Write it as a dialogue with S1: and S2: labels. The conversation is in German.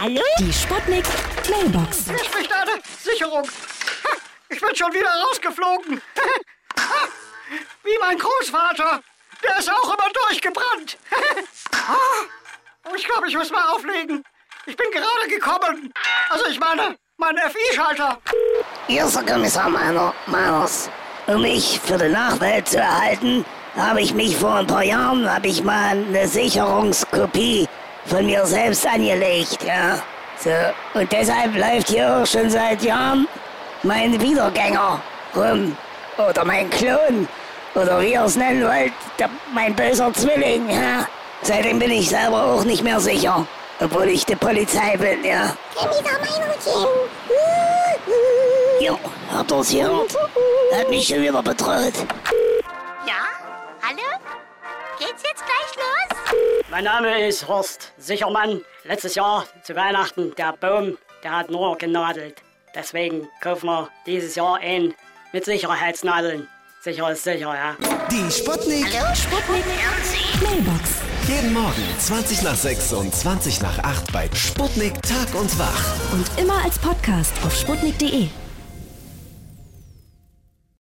S1: Hallo?
S2: Die Sputnik Mailbox.
S3: Spricht eine Sicherung. Ich bin schon wieder rausgeflogen. Wie mein Großvater. Der ist auch immer durchgebrannt. Ah, Ich glaube, ich muss mal auflegen. Ich bin gerade gekommen. Also ich meine, mein FI-Schalter.
S4: Hier ist der Kommissar Meiner, Meiners. Um mich für die Nachwelt zu erhalten, habe ich mich vor ein paar Jahren, habe ich mal eine Sicherungskopie von mir selbst angelegt, ja. So, und deshalb läuft hier auch schon seit Jahren mein Wiedergänger rum. Oder mein Klon. Oder wie ihr es nennen wollt, der, mein böser Zwilling, ja. Seitdem bin ich selber auch nicht mehr sicher. Obwohl ich die Polizei bin, ja. Ja, habt ihr's gehört? Hat mich schon wieder bedroht.
S1: Ja? Hallo? Geht's jetzt gleich los?
S3: Mein Name ist Horst Sichermann. Letztes Jahr zu Weihnachten, der Baum, der hat nur genadelt. Deswegen kaufen wir dieses Jahr einen mit Sicherheitsnadeln. Sicher ist sicher, ja.
S5: Die Sputnik.
S2: Sputnik Mailbox.
S5: Jeden Morgen 20 nach 6 und 20 nach 8 bei Sputnik Tag und Wach.
S2: Und immer als Podcast auf sputnik.de.